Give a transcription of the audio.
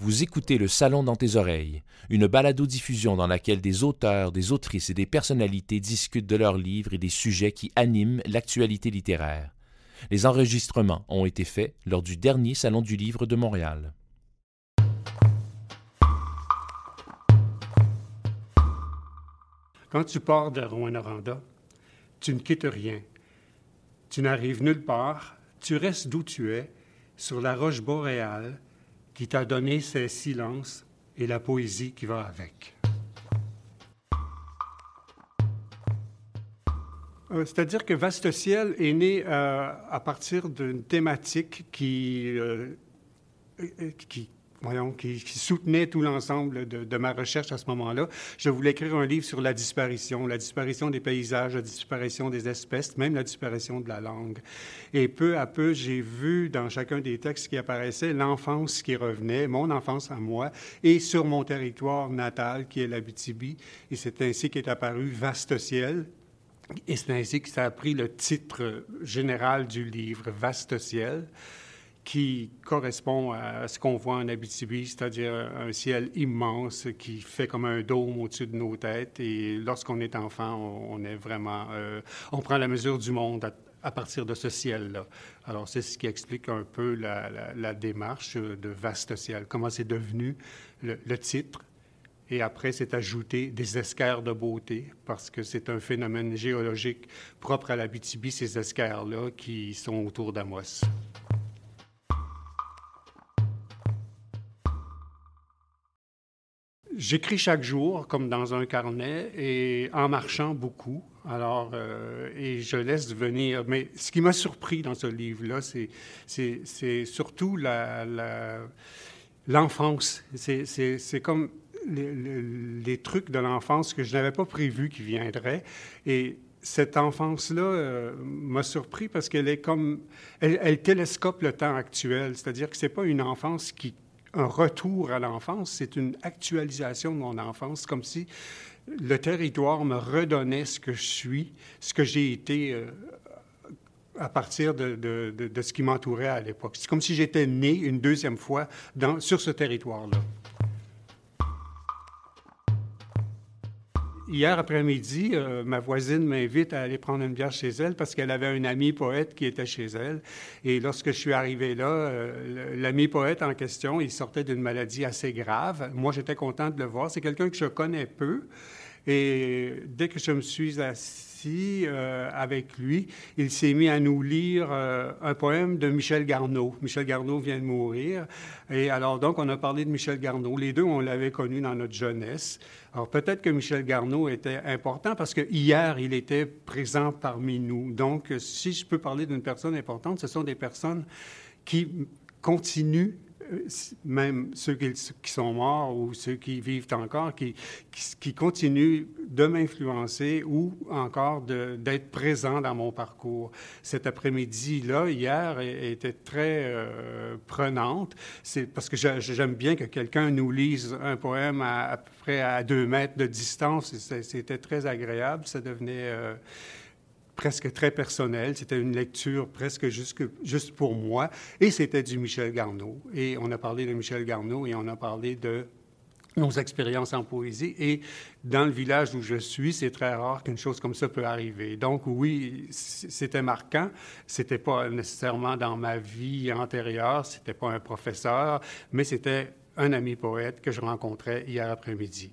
Vous écoutez Le Salon dans tes oreilles, une balado-diffusion dans laquelle des auteurs, des autrices et des personnalités discutent de leurs livres et des sujets qui animent l'actualité littéraire. Les enregistrements ont été faits lors du dernier Salon du Livre de Montréal. Quand tu pars de Rwanda, tu ne quittes rien. Tu n'arrives nulle part, tu restes d'où tu es, sur la roche boréale, qui t'a donné ses silences et la poésie qui va avec. Euh, c'est-à-dire que Vaste Ciel est né euh, à partir d'une thématique qui, euh, qui, qui, soutenait tout l'ensemble de, ma recherche à ce moment-là. Je voulais écrire un livre sur la disparition, la disparition des paysages, la disparition des espèces, même la disparition de la langue. Et peu à peu, j'ai vu dans chacun des textes qui apparaissaient l'enfance qui revenait, mon enfance à moi, et sur mon territoire natal, qui est l'Abitibi. Et c'est ainsi qu'est apparu Vaste ciel, et c'est ainsi que ça a pris le titre général du livre, Vaste ciel qui correspond à ce qu'on voit en Abitibi, c'est-à-dire un ciel immense qui fait comme un dôme au-dessus de nos têtes. Et lorsqu'on est enfant, on, est vraiment, euh, on prend la mesure du monde à, partir de ce ciel-là. Alors c'est ce qui explique un peu la, démarche de vaste ciel, comment c'est devenu le, titre. Et après, c'est ajouté des esquerres de beauté, parce que c'est un phénomène géologique propre à l'Abitibi, ces esquerres-là qui sont autour d'Amos. J'écris chaque jour, comme dans un carnet, et en marchant beaucoup. Alors, euh, et je laisse venir. Mais ce qui m'a surpris dans ce livre-là, c'est surtout l'enfance. La, c'est comme les, trucs de l'enfance que je n'avais pas prévu qui viendraient. Et cette enfance-là euh, m'a surpris parce qu'elle est comme. Elle, elle, télescope le temps actuel. C'est-à-dire que ce n'est pas une enfance qui un retour à l'enfance, c'est une actualisation de mon enfance, comme si le territoire me redonnait ce que je suis, ce que j'ai été euh, à partir de, de, ce qui m'entourait à l'époque. C'est comme si j'étais né une deuxième fois sur ce territoire-là. Hier après-midi, euh, ma voisine m'invite à aller prendre une bière chez elle parce qu'elle avait un ami poète qui était chez elle. Et lorsque je suis arrivé là, euh, l'ami poète en question, il sortait d'une maladie assez grave. Moi, j'étais content de le voir. C'est quelqu'un que je connais peu. Et dès que je me suis assis euh, avec lui, il s'est mis à nous lire un poème de Michel Garneau. Michel Garneau vient de mourir. Et alors, donc, on a parlé de Michel Garneau. Les deux, on l'avait connu dans notre jeunesse. Alors peut-être que Michel Garneau était important parce que hier, il était présent parmi nous. Donc, si je peux parler d'une personne importante, ce sont des personnes qui continuent euh, même ceux qui, sont morts ou ceux qui vivent encore, qui, qui, continuent de m'influencer ou encore d'être présents dans mon parcours. Cet après-midi-là, hier, était très euh, prenante. C'est parce que j'aime bien que quelqu'un nous lise un poème à, peu près à deux mètres de distance. C'était très agréable. Ça devenait... Euh, presque très personnel. C'était une lecture presque juste, pour moi. Et c'était du Michel Garneau. Et on a parlé de Michel Garneau et on a parlé de nos expériences en poésie. Et dans le village où je suis, c'est très rare qu'une chose comme ça peut arriver. Donc oui, c'était marquant. C'était pas nécessairement dans ma vie antérieure, c'était pas un professeur, mais c'était un ami poète que je rencontrais hier après-midi.